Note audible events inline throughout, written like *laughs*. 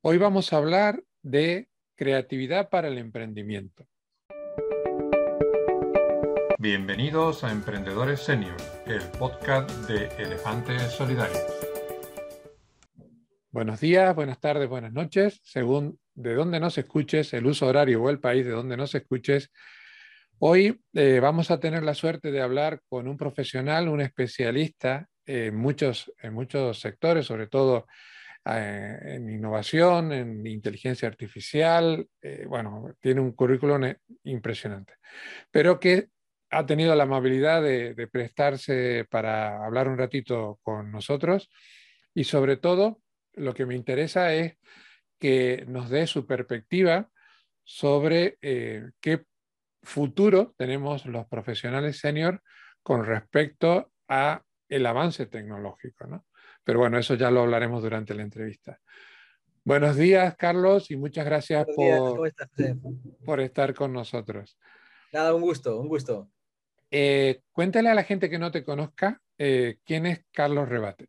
Hoy vamos a hablar de creatividad para el emprendimiento. Bienvenidos a Emprendedores Senior, el podcast de Elefantes Solidarios. Buenos días, buenas tardes, buenas noches, según de dónde nos escuches, el uso horario o el país de donde nos escuches. Hoy eh, vamos a tener la suerte de hablar con un profesional, un especialista en muchos, en muchos sectores, sobre todo eh, en innovación, en inteligencia artificial. Eh, bueno, tiene un currículum impresionante, pero que ha tenido la amabilidad de, prestarse para hablar un ratito con nosotros y sobre todo lo que me interesa es que nos dé su perspectiva sobre eh, qué futuro tenemos los profesionales senior con respecto a el avance tecnológico. ¿no? Pero bueno, eso ya lo hablaremos durante la entrevista. Buenos días, Carlos, y muchas gracias por, por estar con nosotros. Nada, un gusto, un gusto. Eh, cuéntale a la gente que no te conozca eh, quién es Carlos Rebate.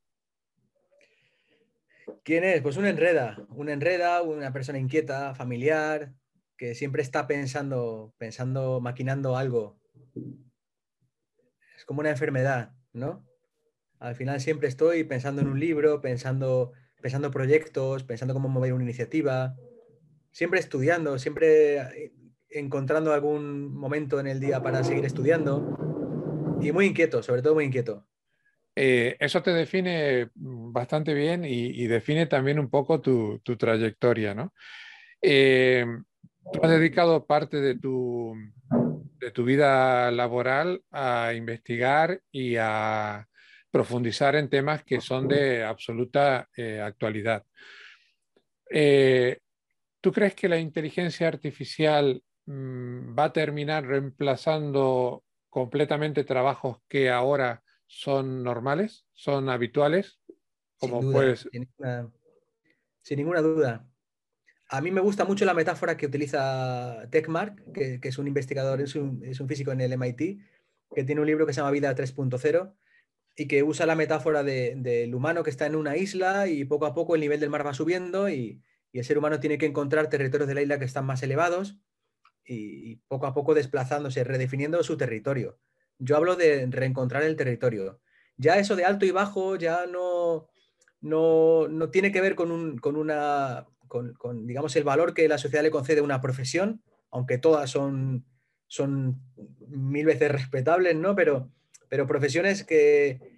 ¿Quién es? Pues una enreda, una enreda, una persona inquieta, familiar, que siempre está pensando, pensando, maquinando algo. Es como una enfermedad, ¿no? Al final siempre estoy pensando en un libro, pensando, pensando proyectos, pensando cómo mover una iniciativa, siempre estudiando, siempre encontrando algún momento en el día para seguir estudiando y muy inquieto, sobre todo muy inquieto. Eh, eso te define bastante bien y, define también un poco tu, trayectoria, ¿no? Eh, tú has dedicado parte de tu, de tu vida laboral a investigar y a profundizar en temas que son de absoluta eh, actualidad. ¿Tú crees que la inteligencia artificial Mm, va a terminar reemplazando completamente trabajos que ahora son normales, son habituales, como sin sin, ninguna, duda. A mí me gusta mucho la metáfora que utiliza Techmark, que, es un investigador, es un, físico en el MIT, que tiene un libro que se llama Vida 3.0 y que usa la metáfora del humano que está en una isla y poco a poco el nivel del mar va subiendo y, y el ser humano tiene que encontrar territorios de la isla que están más elevados y, poco a poco desplazándose, redefiniendo su territorio. Yo hablo de reencontrar el territorio. Ya eso de alto y bajo ya no, no, tiene que ver con, un, con una, con, digamos, el valor que la sociedad le concede a una profesión, aunque todas son, son mil veces *laughs* respetables, ¿no? Pero, pero profesiones que,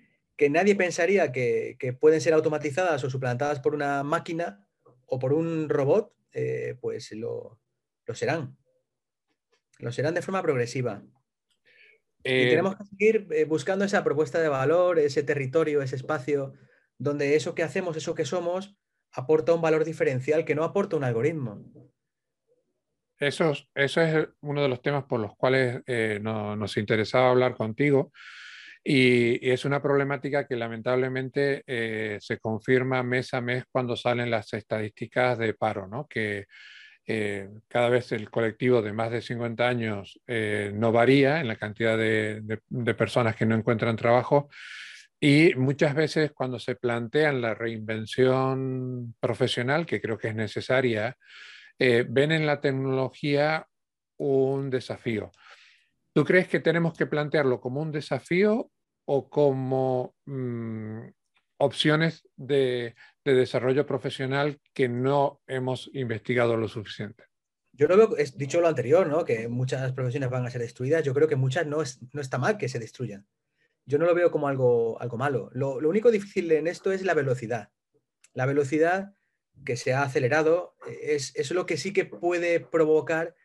nadie pensaría que, pueden ser automatizadas o suplantadas por una máquina o por un robot, eh, pues lo, lo serán. Lo serán de forma progresiva. y eh, tenemos que seguir eh, buscando esa propuesta de valor, ese territorio, ese espacio, donde eso que hacemos, eso que somos, aporta un valor diferencial que no aporta un algoritmo. Eso, eso es uno de los temas por los cuales eh, nos interesaba hablar contigo. Y, es una problemática que lamentablemente se confirma mes a mes cuando salen las estadísticas de paro, ¿no? Que eh, cada vez el colectivo de más de 50 años eh, no varía en la cantidad de, personas que no encuentran trabajo y muchas veces cuando se plantean la reinvención profesional, que creo que es necesaria, eh, ven en la tecnología un desafío. ¿Tú crees que tenemos que plantearlo como un desafío o como mm, opciones de, desarrollo profesional que no hemos investigado lo suficiente. Yo no veo, es dicho lo anterior, ¿no? que muchas profesiones van a ser destruidas, yo creo que muchas no, no está mal que se destruyan. Yo no lo veo como algo, algo malo. Lo, único difícil en esto es la velocidad. La velocidad que se ha acelerado es, es lo que sí que puede provocar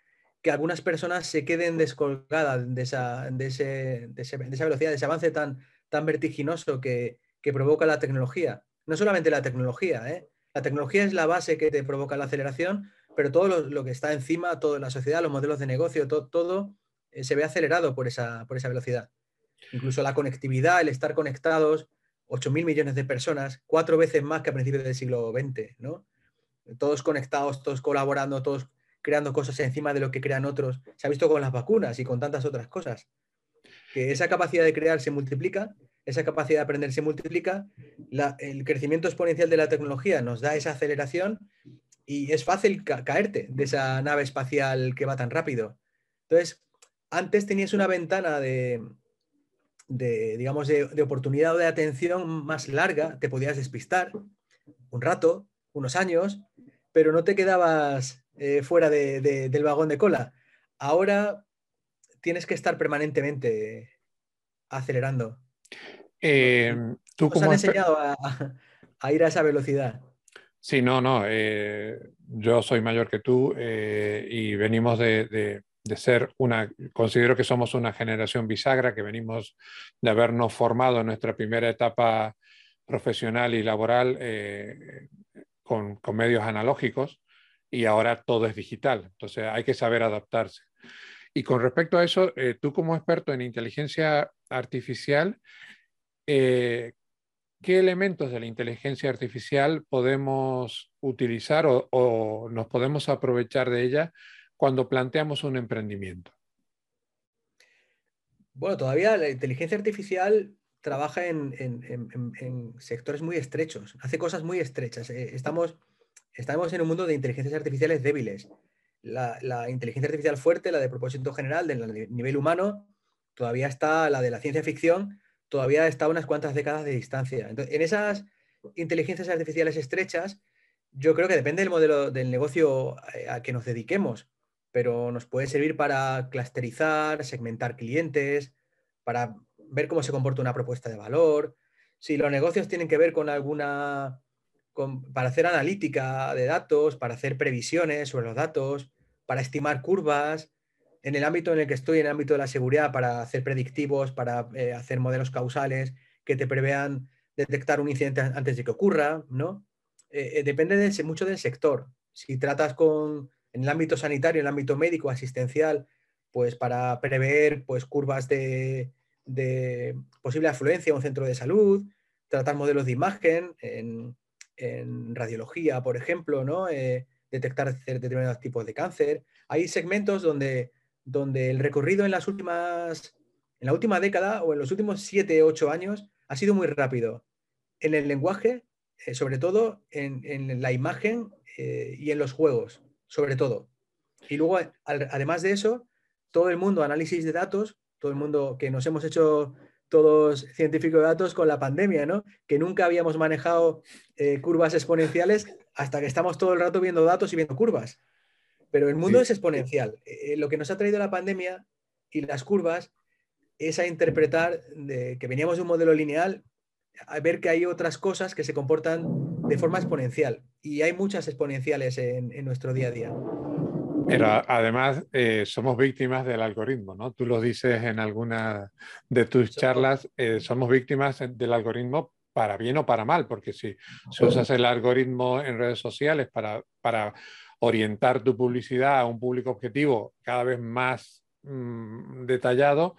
que algunas personas se queden descolgadas de esa, de, ese, de, esa velocidad, de ese avance tan, tan vertiginoso que, que provoca la tecnología. No solamente la tecnología, ¿eh? la tecnología es la base que te provoca la aceleración, pero todo lo, que está encima, toda la sociedad, los modelos de negocio, todo eh, se ve acelerado por esa, por esa velocidad. Incluso la conectividad, el estar conectados, 8.000 millones de personas, cuatro veces más que a principios del siglo XX, ¿no? Todos conectados, todos colaborando, todos creando cosas encima de lo que crean otros. Se ha visto con las vacunas y con tantas otras cosas. Que esa capacidad de crear se multiplica esa capacidad de aprender se multiplica, el crecimiento exponencial de la tecnología nos da esa aceleración y es fácil caerte de esa nave espacial que va tan rápido. Entonces, antes tenías una ventana de, digamos, de, oportunidad o de atención más larga, te podías despistar un rato, unos años, pero no te quedabas eh, fuera del vagón de cola. Ahora tienes que estar permanentemente acelerando. Eh, ¿tú ¿Nos han enseñado a, ir a esa velocidad? Sí, no, no. Eh, yo soy mayor que tú y venimos de, de ser una, considero que somos una generación bisagra, que venimos de habernos formado en nuestra primera etapa profesional y laboral eh, con, medios analógicos y ahora todo es digital. Entonces hay que saber adaptarse. Y con respecto a eso, eh, tú como experto en inteligencia artificial, eh, ¿qué elementos de la inteligencia artificial podemos utilizar o nos podemos aprovechar de ella cuando planteamos un emprendimiento? Bueno, todavía la inteligencia artificial trabaja en, sectores muy estrechos, hace cosas muy estrechas. Eh, estamos, estamos en un mundo de inteligencias artificiales débiles. La, inteligencia artificial fuerte, la de propósito general, del nivel humano, todavía está, la de la ciencia ficción, todavía está a unas cuantas décadas de distancia. en esas inteligencias artificiales estrechas, yo creo que depende del modelo del negocio eh, a que nos dediquemos pero nos puede servir para clusterizar, segmentar clientes, para ver cómo se comporta una propuesta de valor. Si los negocios tienen que ver con alguna, para hacer analítica de datos, para hacer previsiones sobre los datos, para estimar curvas, en el ámbito en el que estoy, en el ámbito de la seguridad, para hacer predictivos, para eh, hacer modelos causales que te prevean detectar un incidente antes de que ocurra, ¿no? Eh, eh, depende de, mucho del sector. Si tratas con en el ámbito sanitario, en el ámbito médico, asistencial, pues para prever pues, curvas de, posible afluencia a un centro de salud, tratar modelos de imagen en, radiología, por ejemplo, ¿no? Eh, detectar determinados tipos de cáncer. Hay segmentos donde, donde el recorrido en las últimas, en la última década o en los últimos 7, 8 años ha sido muy rápido. En el lenguaje, eh, sobre todo en, la imagen eh, y en los juegos sobre todo. Y luego, además de eso, todo el mundo, análisis de datos, todo el mundo que nos hemos hecho todos científicos de datos con la pandemia, ¿no? Que nunca habíamos manejado eh, curvas exponenciales hasta que estamos todo el rato viendo datos y viendo curvas. Pero el mundo es exponencial. Eh, lo que nos ha traído la pandemia y las curvas es a interpretar de, que veníamos de un modelo lineal a ver que hay otras cosas que se comportan de forma exponencial. Y hay muchas exponenciales en, nuestro día a día. Pero además eh, somos víctimas del algoritmo, ¿no? Tú lo dices en alguna de tus charlas, eh, somos víctimas del algoritmo para bien o para mal, porque si, usas el algoritmo en redes sociales para, para orientar tu publicidad a un público objetivo cada vez más mm, detallado,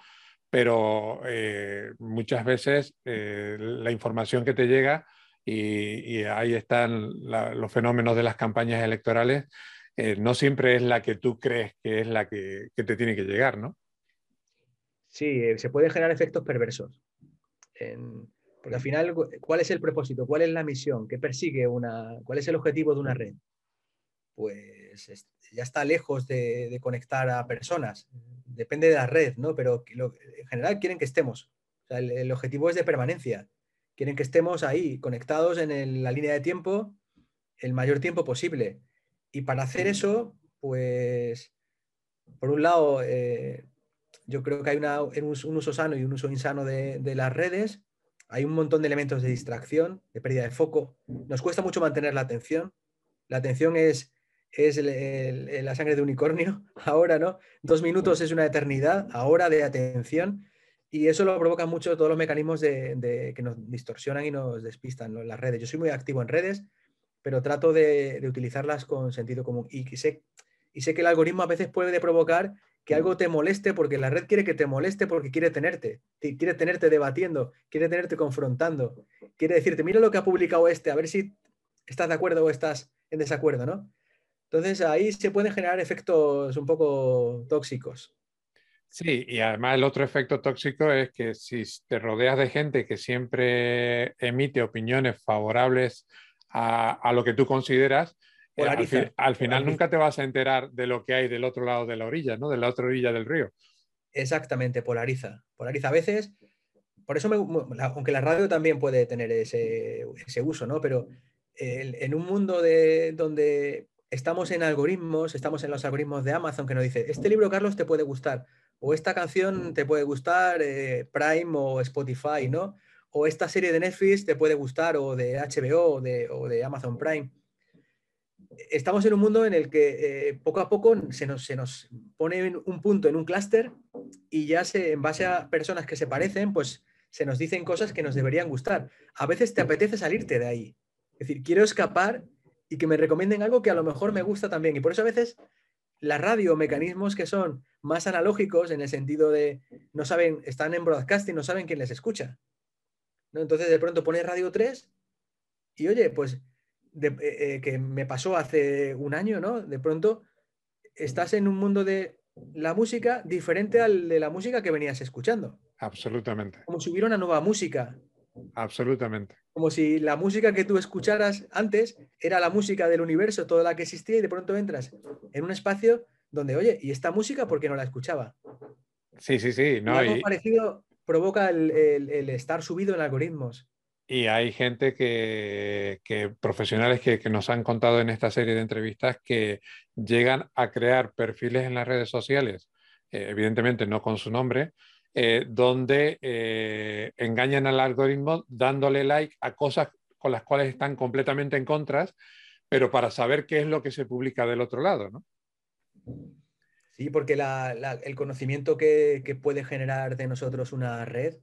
pero eh, muchas veces eh, la información que te llega, y, ahí están los fenómenos de las campañas electorales, eh, no siempre es la que tú crees que es la que, te tiene que llegar, ¿no? Sí, se pueden generar efectos perversos. porque al final, ¿cuál es el propósito? ¿Cuál es la misión? ¿Qué persigue una? ¿Cuál es el objetivo de una red? Pues ya está lejos de conectar a personas depende de la red, ¿no? Pero en general quieren que estemos. el, objetivo es de permanencia. Quieren que estemos ahí, conectados en la línea de tiempo el mayor tiempo posible. Y para hacer eso, pues, por un lado, eh, yo creo que hay un, uso sano y un uso insano de, las redes. Hay un montón de elementos de distracción, de pérdida de foco. Nos cuesta mucho mantener la atención. La atención es es la sangre de unicornio, *laughs* ahora, ¿no? Dos minutos es una eternidad, ahora de atención, y eso lo provoca mucho todos los mecanismos de, que nos distorsionan y nos despistan las redes. Yo soy muy activo en redes, pero trato de, utilizarlas con sentido común. Y sé, y sé que el algoritmo a veces puede provocar que algo te moleste porque la red quiere que te moleste porque quiere tenerte, quiere tenerte debatiendo, quiere tenerte confrontando, quiere decirte, mira lo que ha publicado este, a ver si estás de acuerdo o estás en desacuerdo, ¿no? Entonces ahí se pueden generar efectos un poco tóxicos. Sí, y además el otro efecto tóxico es que si te rodeas de gente que siempre emite opiniones favorables a, lo que tú consideras polariza. Al, final nunca te vas a enterar de lo que hay del otro lado de la orilla, ¿no? De la otra orilla del río. Exactamente, polariza. Polariza a veces. Por eso, me, aunque la radio también puede tener ese, uso, ¿no? Pero en un mundo de, donde estamos en algoritmos, estamos en los algoritmos de Amazon que nos dice, este libro, Carlos, te puede gustar, o esta canción te puede gustar, eh, Prime o Spotify, ¿no? O esta serie de Netflix te puede gustar, o de HBO o de, Amazon Prime estamos en un mundo en el que eh, poco a poco se nos, se nos pone un punto en un clúster y ya se, en base a personas que se parecen, pues se nos dicen cosas que nos deberían gustar. A veces te apetece salirte de ahí. Es decir, quiero escapar y que me recomienden algo que a lo mejor me gusta también. Y por eso a veces la radio, mecanismos que son más analógicos en el sentido de no saben, están en broadcasting, no saben quién les escucha. ¿No? Entonces de pronto pones Radio 3 y oye, pues eh, eh, que me pasó hace un año, ¿no? De pronto estás en un mundo de la música diferente al de la música que venías escuchando. Absolutamente. Como si hubiera una nueva música. Absolutamente. Como si la música que tú escucharas antes era la música del universo, toda la que existía, y de pronto entras en un espacio donde, oye, ¿y esta música por qué no la escuchaba? Sí, sí, sí. No, algo parecido provoca el estar subido en algoritmos. Y hay gente que, profesionales que, nos han contado en esta serie de entrevistas que llegan a crear perfiles en las redes sociales, eh, evidentemente no con su nombre, eh, donde eh, engañan al algoritmo dándole like a cosas con las cuales están completamente en contra, pero para saber qué es lo que se publica del otro lado, ¿no? Sí, porque el conocimiento que, puede generar de nosotros una red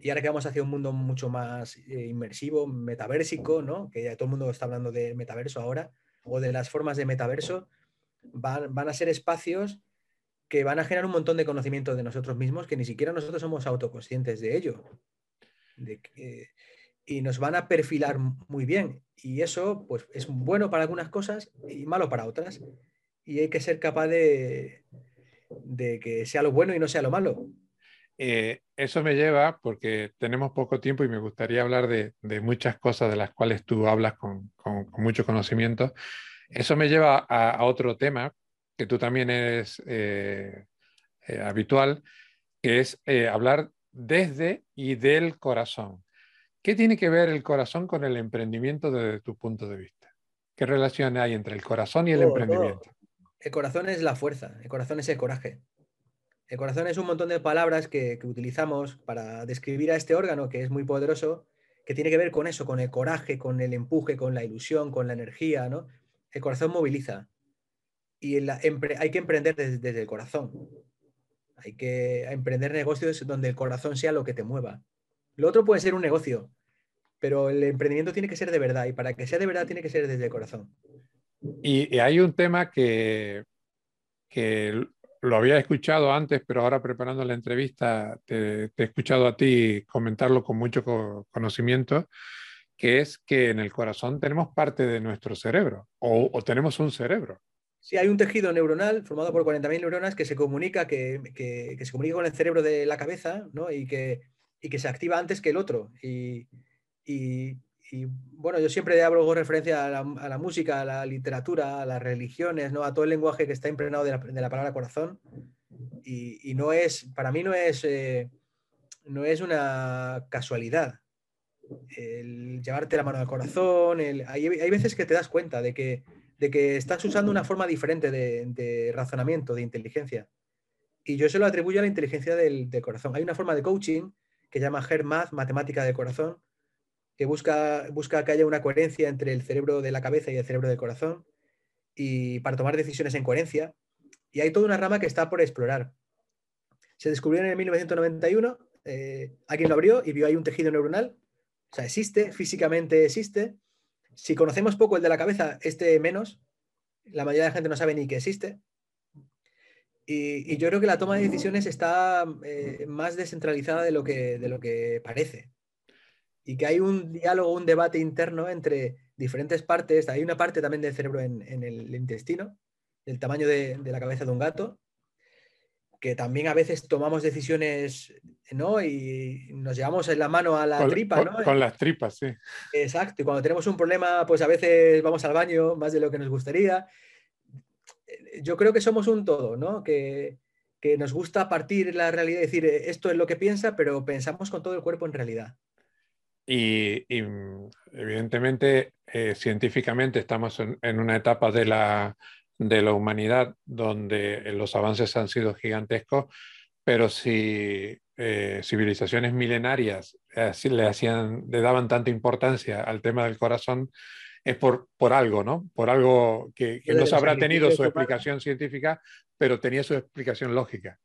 y ahora que vamos hacia un mundo mucho más eh, inmersivo, metaversico, ¿no? que ya todo el mundo está hablando de metaverso ahora, o de las formas de metaverso, van, van, a ser espacios que van a generar un montón de conocimiento de nosotros mismos que ni siquiera nosotros somos autoconscientes de ello. y nos van a perfilar muy bien. Y eso pues, es bueno para algunas cosas y malo para otras. Y hay que ser capaz de, de que sea lo bueno y no sea lo malo. Eh, eso me lleva, porque tenemos poco tiempo y me gustaría hablar de, muchas cosas de las cuales tú hablas con, mucho conocimiento, eso me lleva a, otro tema que tú también eres eh, eh, habitual, que es hablar desde y del corazón. ¿Qué tiene que ver el corazón con el emprendimiento desde tu punto de vista? ¿Qué relación hay entre el corazón y el emprendimiento? El corazón es la fuerza, el corazón es el coraje. El corazón es un montón de palabras que, utilizamos para describir a este órgano que es muy poderoso, que tiene que ver con eso, con el coraje, con el empuje, con la ilusión, con la energía, ¿no? El corazón moviliza. Y hay que emprender desde, el corazón. Hay que emprender negocios donde el corazón sea lo que te mueva. Lo otro puede ser un negocio, pero el emprendimiento tiene que ser de verdad y para que sea de verdad tiene que ser desde el corazón. Y, hay un tema que, que lo había escuchado antes, pero ahora preparando la entrevista te, he escuchado a ti comentarlo con mucho conocimiento, que es que en el corazón tenemos parte de nuestro cerebro o, tenemos un cerebro. Sí, hay un tejido neuronal formado por 40.000 neuronas que se comunica, que, se comunica con el cerebro de la cabeza ¿no? y, que, y que se activa antes que el otro. y, y bueno, yo siempre hago referencia a la, música, a la literatura, a las religiones, ¿no? a todo el lenguaje que está impregnado de la, palabra corazón. Y, no es, para mí no es, eh, no es una casualidad el llevarte la mano al corazón. hay, veces que te das cuenta de que, de que estás usando una forma diferente de, razonamiento, de inteligencia. Y yo se lo atribuyo a la inteligencia del, corazón. Hay una forma de coaching que se llama HERMATH, matemática del corazón, que busca, busca que haya una coherencia entre el cerebro de la cabeza y el cerebro del corazón, y para tomar decisiones en coherencia. Y hay toda una rama que está por explorar. Se descubrió en el 1991, eh, alguien lo abrió y vio ahí un tejido neuronal. O sea, existe, físicamente existe. Si conocemos poco el de la cabeza, este menos. La mayoría de la gente no sabe ni que existe. Y, yo creo que la toma de decisiones está eh, más descentralizada de lo que, de lo que parece y que hay un diálogo, un debate interno entre diferentes partes. Hay una parte también del cerebro en, el intestino, del tamaño de, la cabeza de un gato. que también a veces tomamos decisiones, ¿no? Y nos llevamos en la mano a la tripa, ¿no? Con, las tripas, sí. Exacto. Y cuando tenemos un problema, pues a veces vamos al baño más de lo que nos gustaría. Yo creo que somos un todo, ¿no? Que, nos gusta partir la realidad y decir, esto es lo que piensa, pero pensamos con todo el cuerpo en realidad. Y, evidentemente, eh, científicamente estamos en, una etapa de la, de la humanidad donde los avances han sido gigantescos, pero si eh, civilizaciones milenarias eh, le, hacían, le daban tanta importancia al tema del corazón, es por, por algo, ¿no? Por algo que, no se habrá tenido su explicación científica, pero tenía su explicación lógica.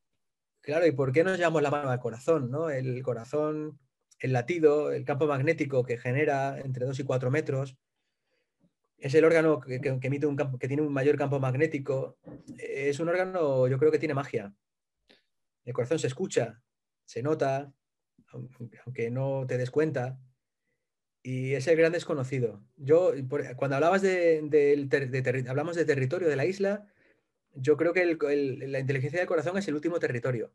Claro, ¿y por qué nos llamamos la mano al corazón? ¿no? El corazón, el latido, el campo magnético que genera entre 2 y 4 metros, es el órgano que, emite un campo, que tiene un mayor campo magnético. Es un órgano, yo creo que tiene magia. El corazón se escucha, se nota, aunque no te des cuenta. Y es el gran desconocido. Yo, cuando hablabas de, hablamos de territorio de la isla, yo creo que la inteligencia del corazón es el último territorio.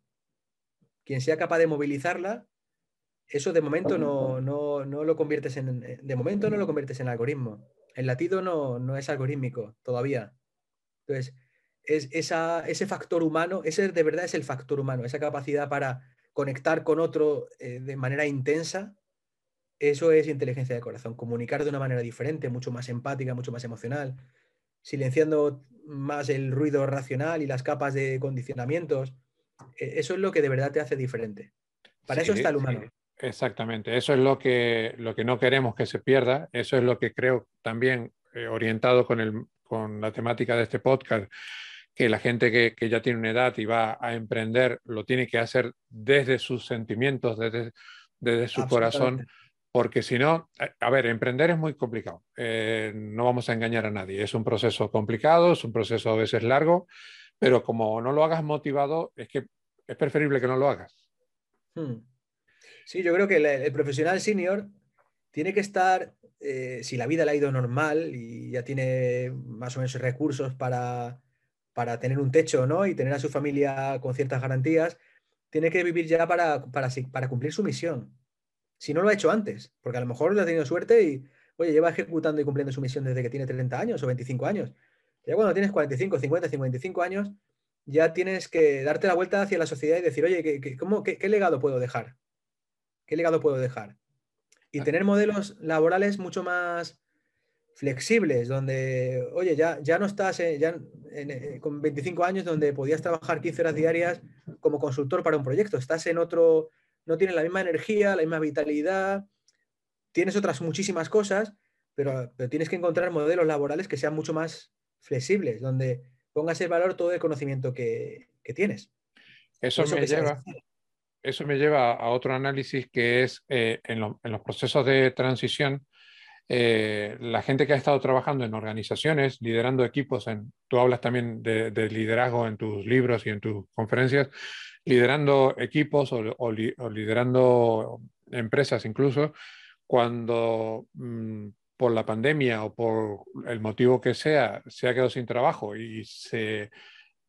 Quien sea capaz de movilizarla, eso de momento no, no, no lo conviertes en, de momento no lo conviertes en algoritmo el latido no, es algorítmico todavía. Entonces, es ese factor humano, ese de verdad es el factor humano, esa capacidad para conectar con otro eh, de manera intensa, eso es inteligencia de corazón, comunicar de una manera diferente, mucho más empática, mucho más emocional, silenciando más el ruido racional y las capas de condicionamientos. E, eso es lo que de verdad te hace diferente. Para eso está el humano. Exactamente, eso es lo que, lo que no queremos que se pierda, eso es lo que creo también eh, orientado con, el, con la temática de este podcast, que la gente que, que, ya tiene una edad y va a emprender lo tiene que hacer desde sus sentimientos, desde, desde su corazón, porque si no, eh, a ver, emprender es muy complicado, eh, no vamos a engañar a nadie, es un proceso complicado, es un proceso a veces largo, pero como no lo hagas motivado, es que es preferible que no lo hagas. Hmm. Sí, yo creo que el, profesional senior tiene que estar, eh, si la vida le ha ido normal y ya tiene más o menos recursos para, para tener un techo ¿no? y tener a su familia con ciertas garantías, tiene que vivir ya para, para, para cumplir su misión. Si no lo ha hecho antes, porque a lo mejor le ha tenido suerte y, oye, lleva ejecutando y cumpliendo su misión desde que tiene 30 años o 25 años. Ya cuando tienes 45, 50, 55 años, ya tienes que darte la vuelta hacia la sociedad y decir, oye, ¿qué, cómo, qué legado puedo dejar? ¿Qué legado puedo dejar? Y tener modelos laborales mucho más flexibles, donde, oye, ya, ya no estás ya eh, con 25 años donde podías trabajar 15 horas diarias como consultor para un proyecto, estás en otro, no tienes la misma energía, la misma vitalidad, tienes otras muchísimas cosas, pero, tienes que encontrar modelos laborales que sean mucho más flexibles, donde pongas el valor todo el conocimiento que, tienes. Eso, me lleva, eso me lleva a otro análisis que es eh, en, los procesos de transición, eh, la gente que ha estado trabajando en organizaciones, liderando equipos, en, tú hablas también de, liderazgo en tus libros y en tus conferencias, liderando equipos o, liderando empresas incluso, cuando mm, por la pandemia o por el motivo que sea se ha quedado sin trabajo y se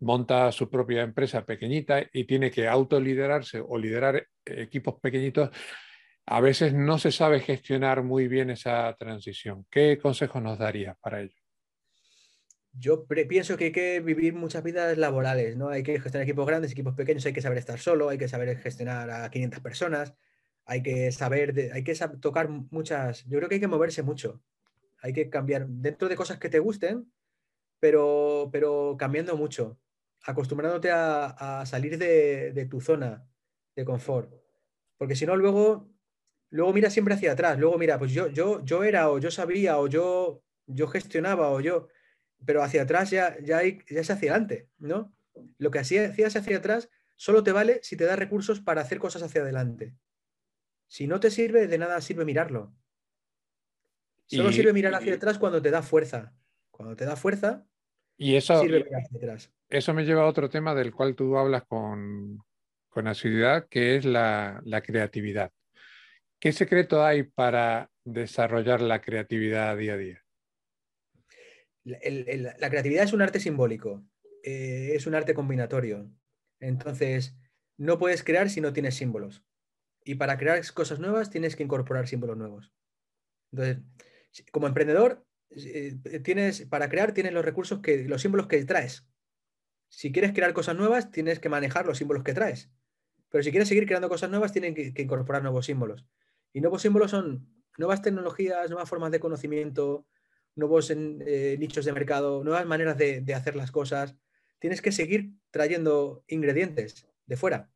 monta su propia empresa pequeñita y tiene que autoliderarse o liderar equipos pequeñitos, a veces no se sabe gestionar muy bien esa transición. ¿Qué consejos nos darías para ello? Yo pienso que hay que vivir muchas vidas laborales, ¿no? Hay que gestionar equipos grandes, equipos pequeños, hay que saber estar solo, hay que saber gestionar a 500 personas, hay que saber, hay que tocar muchas, yo creo que hay que moverse mucho, hay que cambiar dentro de cosas que te gusten, pero, pero cambiando mucho acostumbrándote a, salir de, tu zona de confort. Porque si no, luego, luego mira siempre hacia atrás. Luego mira, pues yo, yo, yo era o yo sabía o yo, yo gestionaba o yo, pero hacia atrás ya, ya, ya es hacia adelante, ¿no? Lo que hacías hacia atrás solo te vale si te da recursos para hacer cosas hacia adelante. Si no te sirve, de nada sirve mirarlo. Solo sirve mirar hacia atrás cuando te da fuerza. Cuando te da fuerza, y eso, eso me lleva a otro tema del cual tú hablas con, con asiduidad, que es la, creatividad. ¿Qué secreto hay para desarrollar la creatividad día a día? La, creatividad es un arte simbólico, eh, es un arte combinatorio. Entonces, no puedes crear si no tienes símbolos. Y para crear cosas nuevas tienes que incorporar símbolos nuevos. Entonces, como emprendedor, eh, tienes, para crear tienes los recursos que, los símbolos que traes. Si quieres crear cosas nuevas, tienes que manejar los símbolos que traes. Pero si quieres seguir creando cosas nuevas, tienen que, incorporar nuevos símbolos. Y nuevos símbolos son nuevas tecnologías, nuevas formas de conocimiento, nuevos eh, nichos de mercado, nuevas maneras de, hacer las cosas. Tienes que seguir trayendo ingredientes de fuera.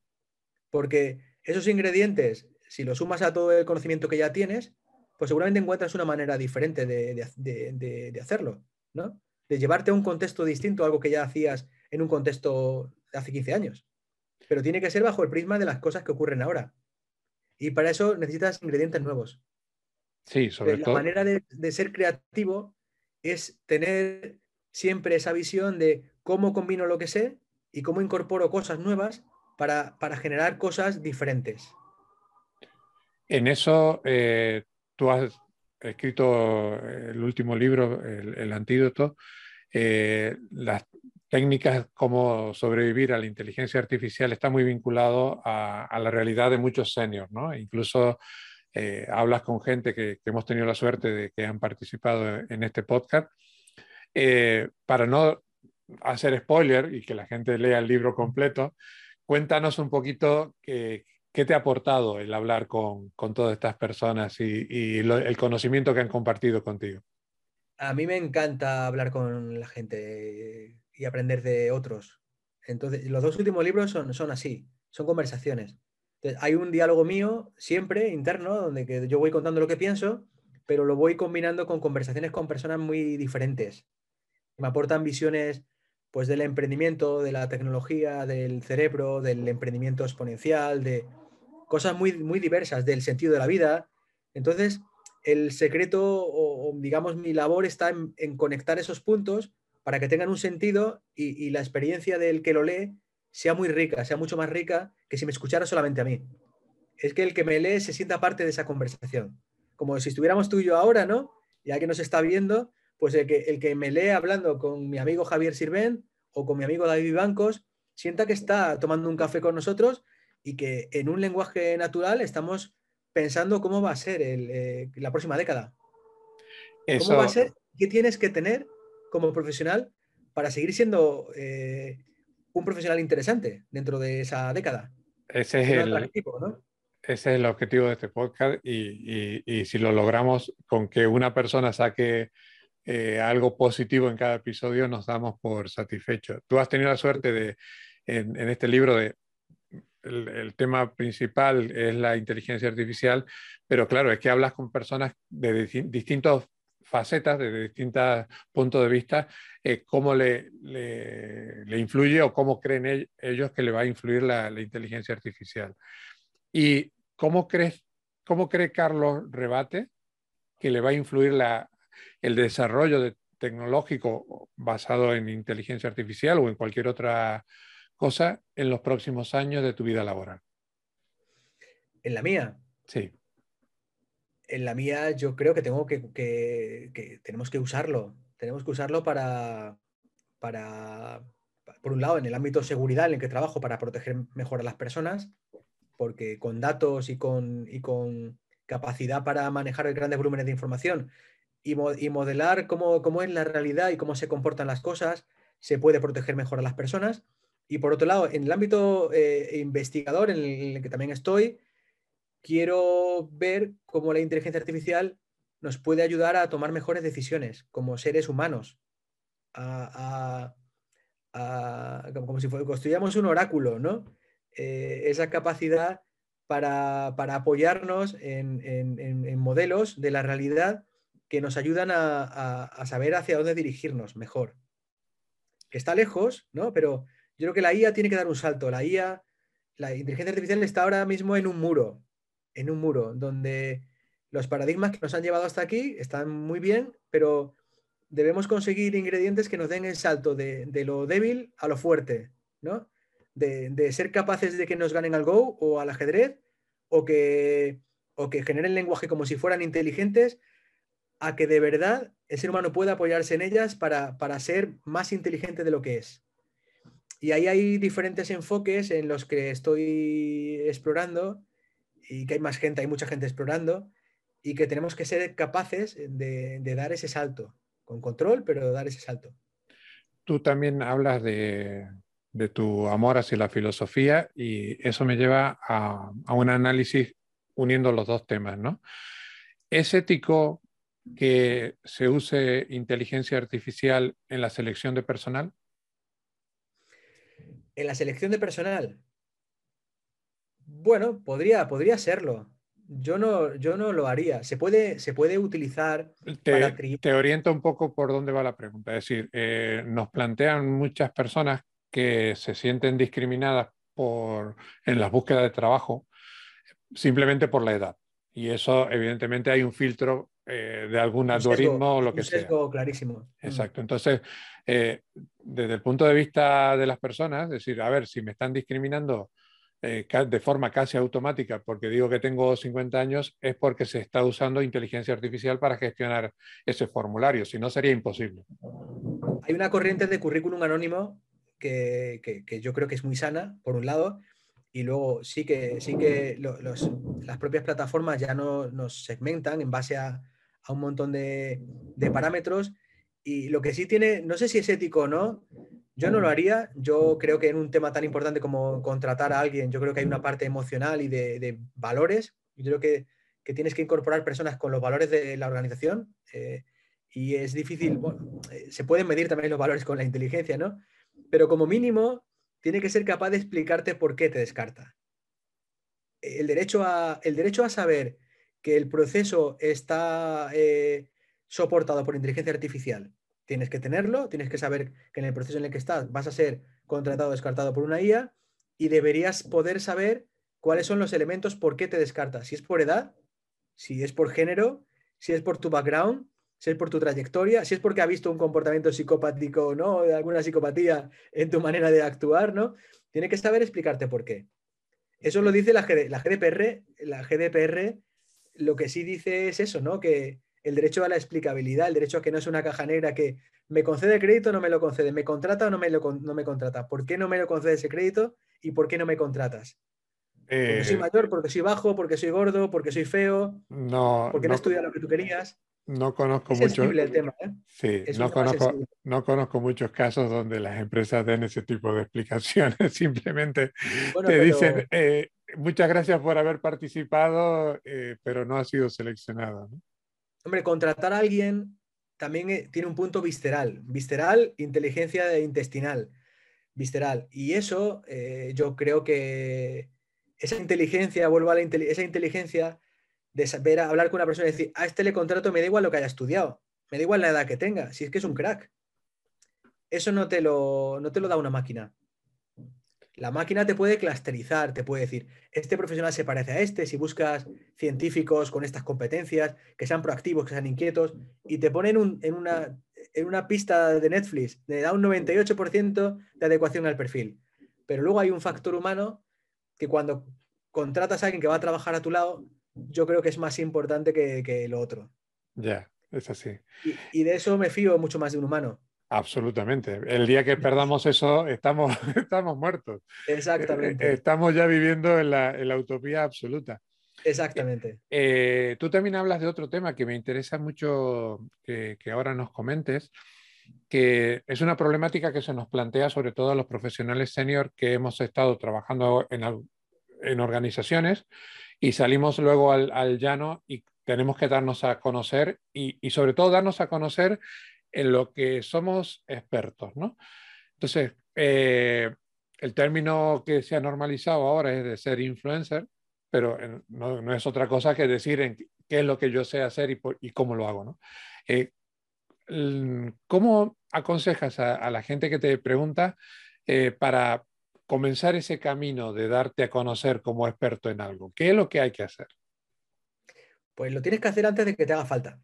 Porque esos ingredientes, si los sumas a todo el conocimiento que ya tienes, pues seguramente encuentras una manera diferente de, hacerlo, ¿no? De llevarte a un contexto distinto, algo que ya hacías en un contexto de hace 15 años. Pero tiene que ser bajo el prisma de las cosas que ocurren ahora. Y para eso necesitas ingredientes nuevos. Sí, sobre todo. La manera de, ser creativo es tener siempre esa visión de cómo combino lo que sé y cómo incorporo cosas nuevas para, generar cosas diferentes. En eso, eh, tú has escrito el último libro, El, Antídoto, eh, las técnicas como sobrevivir a la inteligencia artificial está muy vinculado a, la realidad de muchos seniors, ¿no? Incluso eh, hablas con gente que, hemos tenido la suerte de que han participado en este podcast. Eh, para no hacer spoiler y que la gente lea el libro completo, cuéntanos un poquito que, ¿Qué te ha aportado el hablar con, todas estas personas y, el conocimiento que han compartido contigo? A mí me encanta hablar con la gente y aprender de otros. Entonces, los dos últimos libros son, son así, son conversaciones. hay un diálogo mío siempre interno, donde que yo voy contando lo que pienso, pero lo voy combinando con conversaciones con personas muy diferentes. Me aportan visiones pues del emprendimiento, de la tecnología, del cerebro, del emprendimiento exponencial, de, cosas muy, muy diversas del sentido de la vida. Entonces, el secreto o, digamos mi labor está en, conectar esos puntos para que tengan un sentido y, la experiencia del que lo lee sea muy rica, sea mucho más rica que si me escuchara solamente a mí. Es que el que me lee se sienta parte de esa conversación. Como si estuviéramos tú y yo ahora, ¿no? Ya que nos está viendo, pues el que, el que me lee hablando con mi amigo Javier Sirven o con mi amigo David Bancos, sienta que está tomando un café con nosotros y que en un lenguaje natural estamos pensando cómo va a ser eh, la próxima década. ¿Cómo va a ser? ¿Qué tienes que tener como profesional para seguir siendo eh, un profesional interesante dentro de esa década? Ese es, el, ese es el objetivo de este podcast y, si lo logramos con que una persona saque eh, algo positivo en cada episodio, nos damos por satisfechos. Tú has tenido la suerte de, en este libro de el, tema principal es la inteligencia artificial, pero claro, es que hablas con personas de distintas facetas, de distintos puntos de vista, eh, cómo le, le, influye o cómo creen ellos que le va a influir la, inteligencia artificial. ¿Y cómo, crees, cómo cree Carlos Rebate que le va a influir la, el desarrollo tecnológico basado en inteligencia artificial o en cualquier otra cosa en los próximos años de tu vida laboral? ¿En la mía? Sí. En la mía yo creo que, tenemos que usarlo. Tenemos que usarlo para, por un lado, en el ámbito seguridad en el que trabajo para proteger mejor a las personas, porque con datos y con, y con capacidad para manejar grandes volúmenes de información y, modelar cómo, cómo, es la realidad y cómo se comportan las cosas, se puede proteger mejor a las personas. Y por otro lado, en el ámbito eh, investigador en el, que también estoy, quiero ver cómo la inteligencia artificial nos puede ayudar a tomar mejores decisiones como seres humanos, como si construyamos un oráculo, ¿no? Eh, esa capacidad para, apoyarnos en, modelos de la realidad que nos ayudan a, saber hacia dónde dirigirnos mejor. Está lejos, ¿no? Pero yo creo que la IA tiene que dar un salto. La IA, la inteligencia artificial está ahora mismo en un muro, en un muro, donde los paradigmas que nos han llevado hasta aquí están muy bien, pero debemos conseguir ingredientes que nos den el salto de, lo débil a lo fuerte, ¿no? De, ser capaces de que nos ganen al Go o al ajedrez, o que, o que generen lenguaje como si fueran inteligentes, a que de verdad el ser humano pueda apoyarse en ellas para, para ser más inteligente de lo que es. y ahí hay diferentes enfoques en los que estoy explorando y que hay más gente, hay mucha gente explorando y que tenemos que ser capaces de, dar ese salto, con control, pero dar ese salto. Tú también hablas de, tu amor hacia la filosofía y eso me lleva a, a, un análisis uniendo los dos temas, ¿no? ¿Es ético que se use inteligencia artificial en la selección de personal? En la selección de personal. Bueno, podría, podría serlo. Yo no, yo no lo haría. Se puede, se puede utilizar. Te, te oriento un poco por dónde va la pregunta. Es decir, eh, nos plantean muchas personas que se sienten discriminadas por, en las búsquedas de trabajo simplemente por la edad. Y eso, evidentemente, hay un filtro eh, de algún algoritmo o lo que sea. clarísimo. Exacto. Entonces, eh, desde el punto de vista de las personas, es decir, a ver, si me están discriminando eh, de forma casi automática porque digo que tengo 50 años, es porque se está usando inteligencia artificial para gestionar ese formulario, si no sería imposible. Hay una corriente de currículum anónimo que, que, yo creo que es muy sana, por un lado, y luego sí que, sí que las propias plataformas ya no, nos segmentan en base a, a un montón de, de parámetros. Y lo que sí tiene, no sé si es ético o no, yo no lo haría. Yo creo que en un tema tan importante como contratar a alguien, yo creo que hay una parte emocional y de, valores. Yo creo que, tienes que incorporar personas con los valores de la organización. Eh, y es difícil, bueno, eh, se pueden medir también los valores con la inteligencia, ¿no? Pero como mínimo, tiene que ser capaz de explicarte por qué te descarta. El derecho a, el derecho a saber que el proceso está eh, soportado por inteligencia artificial tienes que tenerlo, tienes que saber que en el proceso en el que estás vas a ser contratado o descartado por una IA y deberías poder saber cuáles son los elementos por qué te descartas. Si es por edad, si es por género, si es por tu background, si es por tu trayectoria, si es porque ha visto un comportamiento psicopático o no, alguna psicopatía en tu manera de actuar, ¿no? Tiene que saber explicarte por qué. Eso lo dice la, la GDPR. La GDPR lo que sí dice es eso, ¿no? Que, el derecho a la explicabilidad, el derecho a que no es una caja negra que me concede crédito o no me lo concede, me contrata o no me, lo, no me contrata, ¿por qué no me lo concede ese crédito y por qué no me contratas? Porque soy eh, mayor, porque soy bajo, porque soy gordo, porque soy feo, no, porque no, estudiado lo que tú querías. No conozco mucho. el tema, ¿eh? Sí, no conozco, no conozco, muchos casos donde las empresas den ese tipo de explicaciones. *laughs* Simplemente te dicen, eh, muchas gracias por haber participado, pero no ha sido seleccionado. ¿no? Hombre, contratar a alguien también eh, tiene un punto visceral. Visceral, inteligencia intestinal. Visceral. Y eso eh, yo creo que esa inteligencia, vuelvo a la esa inteligencia de saber hablar con una persona y decir, a este le contrato, me da igual lo que haya estudiado, me da igual la edad que tenga, si es que es un crack. Eso no te lo, no te lo da una máquina. La máquina te puede clusterizar, te puede decir, este profesional se parece a este, si buscas científicos con estas competencias, que sean proactivos, que sean inquietos, y te ponen en, una, en una pista de Netflix, te da un 98% de adecuación al perfil. Pero luego hay un factor humano que cuando contratas a alguien que va a trabajar a tu lado, yo creo que es más importante que, lo otro. Ya, es así. y de eso me fío mucho más de un humano. Absolutamente. El día que perdamos eso, estamos, *laughs* estamos muertos. Exactamente. Eh, estamos ya viviendo en la, utopía absoluta. Exactamente. Eh, tú también hablas de otro tema que me interesa mucho que, ahora nos comentes, que es una problemática que se nos plantea sobre todo a los profesionales senior que hemos estado trabajando en, en organizaciones y salimos luego al, llano y tenemos que darnos a conocer y, y sobre todo darnos a conocer en lo que somos expertos, ¿no? Entonces, eh, el término que se ha normalizado ahora es de ser influencer, pero no, es otra cosa que decir en qué es lo que yo sé hacer y, cómo lo hago, ¿no? Eh, ¿Cómo aconsejas a, la gente que te pregunta eh, para comenzar ese camino de darte a conocer como experto en algo? ¿Qué es lo que hay que hacer? Pues lo tienes que hacer antes de que te haga falta.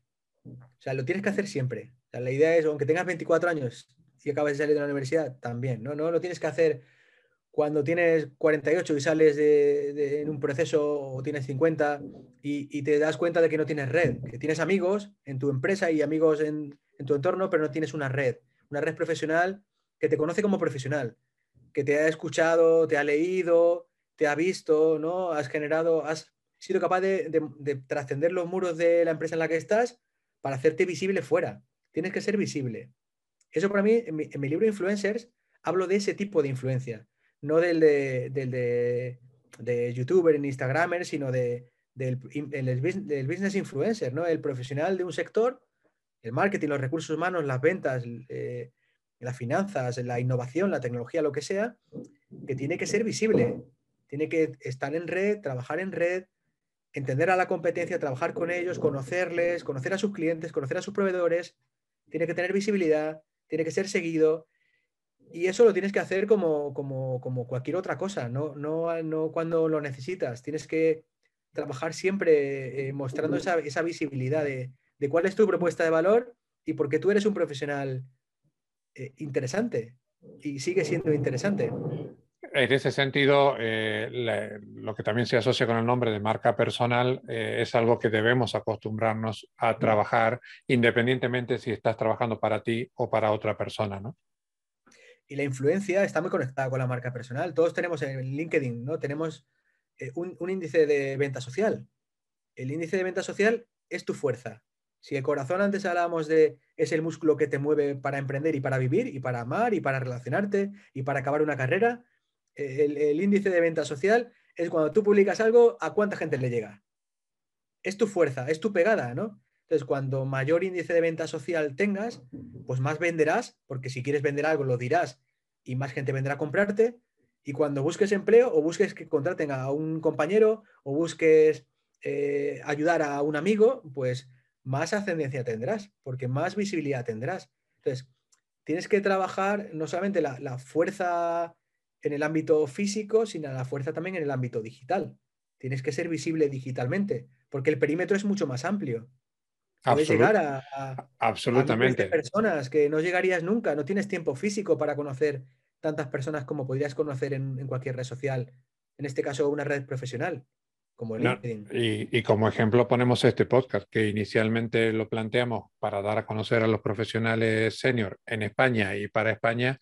O sea, lo tienes que hacer siempre. La idea es, aunque tengas 24 años y acabas de salir de la universidad, también, ¿no? No lo tienes que hacer cuando tienes 48 y sales de, en un proceso o tienes 50 y, te das cuenta de que no tienes red, que tienes amigos en tu empresa y amigos en, tu entorno, pero no tienes una red, una red profesional que te conoce como profesional. que te ha escuchado, te ha leído, te ha visto, ¿no? Has generado, has sido capaz de, trascender los muros de la empresa en la que estás para hacerte visible fuera. Tienes que ser visible. Eso para mí, en mi, libro Influencers, hablo de ese tipo de influencia, no del de, del de, youtuber en Instagramer, sino de, del, business influencer, ¿no? El profesional de un sector, el marketing, los recursos humanos, las ventas, eh, las finanzas, la innovación, la tecnología, lo que sea, que tiene que ser visible, tiene que estar en red, trabajar en red, entender a la competencia, trabajar con ellos, conocerles, conocer a sus clientes, conocer a sus proveedores, tiene que tener visibilidad, tiene que ser seguido. Y eso lo tienes que hacer como, como, como cualquier otra cosa, no, no, no, cuando lo necesitas. Tienes que trabajar siempre eh, mostrando esa, esa visibilidad de, de, cuál es tu propuesta de valor y por qué tú eres un profesional eh, interesante y sigue siendo interesante. En ese sentido, eh, lo que también se asocia con el nombre de marca personal eh, es algo que debemos acostumbrarnos a trabajar independientemente si estás trabajando para ti o para otra persona, ¿no? Y la influencia está muy conectada con la marca personal. Todos tenemos en LinkedIn, ¿no? Tenemos eh, un, un índice de venta social. El índice de venta social es tu fuerza. Si el corazón antes hablábamos de es el músculo que te mueve para emprender y para vivir y para amar y para relacionarte y para acabar una carrera, el, índice de venta social es cuando tú publicas algo, a cuánta gente le llega. Es tu fuerza, es tu pegada, ¿no? Entonces, cuando mayor índice de venta social tengas, pues más venderás, porque si quieres vender algo lo dirás y más gente vendrá a comprarte. Y cuando busques empleo o busques que contraten a un compañero o busques eh, ayudar a un amigo, pues más ascendencia tendrás, porque más visibilidad tendrás. Entonces, tienes que trabajar no solamente la, la fuerza en el ámbito físico, sino la fuerza también en el ámbito digital. Tienes que ser visible digitalmente, porque el perímetro es mucho más amplio. Puedes llegar a, absolutamente. personas que no llegarías nunca, no tienes tiempo físico para conocer tantas personas como podrías conocer en, cualquier red social, en este caso una red profesional. Como LinkedIn. y, y, como ejemplo ponemos este podcast, que inicialmente lo planteamos para dar a conocer a los profesionales senior en España y para España,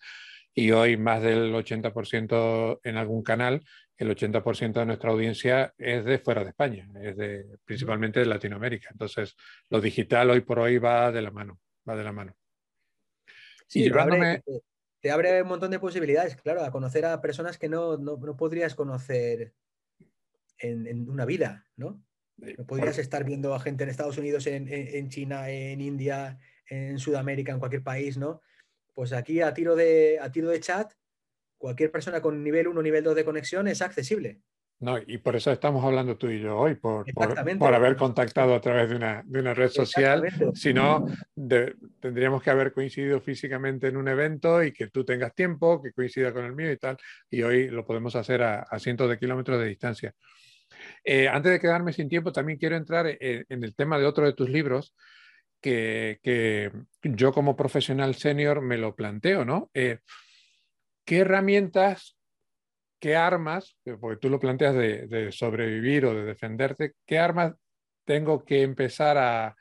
y hoy más del 80% en algún canal, el 80% de nuestra audiencia es de fuera de España, es de, principalmente de Latinoamérica. Entonces, lo digital hoy por hoy va de la mano, va de la mano. Sí, te, abre, un montón de posibilidades, claro, a conocer a personas que no, no, podrías conocer en, una vida, ¿no? No podrías estar viendo a gente en Estados Unidos, en, en China, en India, en Sudamérica, en cualquier país, ¿no? Pues aquí a tiro de, a tiro de chat, cualquier persona con nivel 1 nivel 2 de conexión es accesible. No, y por eso estamos hablando tú y yo hoy, por, por, haber contactado a través de una, de una red social. Si no, tendríamos que haber coincidido físicamente en un evento y que tú tengas tiempo, que coincida con el mío y tal. Y hoy lo podemos hacer a, cientos de kilómetros de distancia. Eh, antes de quedarme sin tiempo, también quiero entrar en, en, el tema de otro de tus libros, que, yo como profesional senior me lo planteo, ¿no? Eh, ¿Qué herramientas, qué armas, porque tú lo planteas de, sobrevivir o de defenderte, qué armas tengo que empezar a,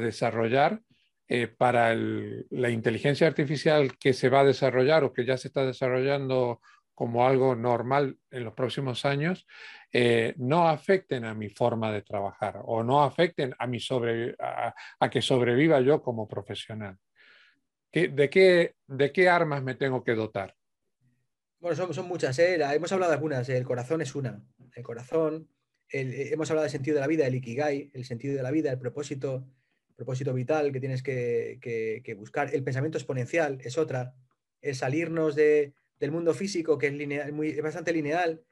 desarrollar eh, para la inteligencia artificial que se va a desarrollar o que ya se está desarrollando como algo normal en los próximos años, eh, no afecten a mi forma de trabajar o no afecten a, mi a, que sobreviva yo como profesional. de, qué, ¿De qué armas me tengo que dotar? Bueno, son, son muchas. ¿eh? Hemos hablado de algunas. El corazón es una. El corazón. Eh, hemos hablado del sentido de la vida, el ikigai, el sentido de la vida, el propósito, propósito vital que tienes que, que buscar. El pensamiento exponencial es otra. El salirnos de, del mundo físico, que es, lineal, muy, bastante lineal,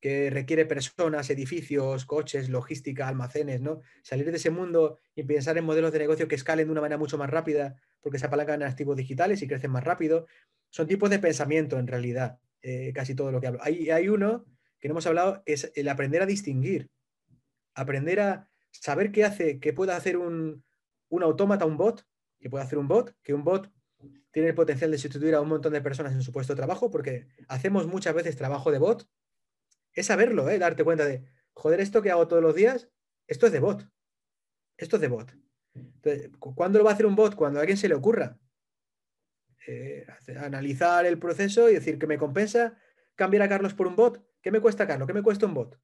que requiere personas, edificios, coches, logística, almacenes, ¿no? Salir de ese mundo y pensar en modelos de negocio que escalen de una manera mucho más rápida porque se apalancan en activos digitales y crecen más rápido. Son tipos de pensamiento, en realidad, eh, casi todo lo que hablo. Hay, hay uno que no hemos hablado, es el aprender a distinguir, aprender a saber qué hace, qué puede hacer un, un autómata, un bot, que puede hacer un bot, que un bot tiene el potencial de sustituir a un montón de personas en su puesto de trabajo, porque hacemos muchas veces trabajo de bot. Es saberlo, ¿eh? darte cuenta de, joder, esto que hago todos los días, esto es de bot. Esto es de bot. Entonces, ¿cuándo lo va a hacer un bot? Cuando a alguien se le ocurra. eh, analizar el proceso y decir que me compensa cambiar a Carlos por un bot. ¿Qué me cuesta Carlos? ¿Qué me cuesta un bot?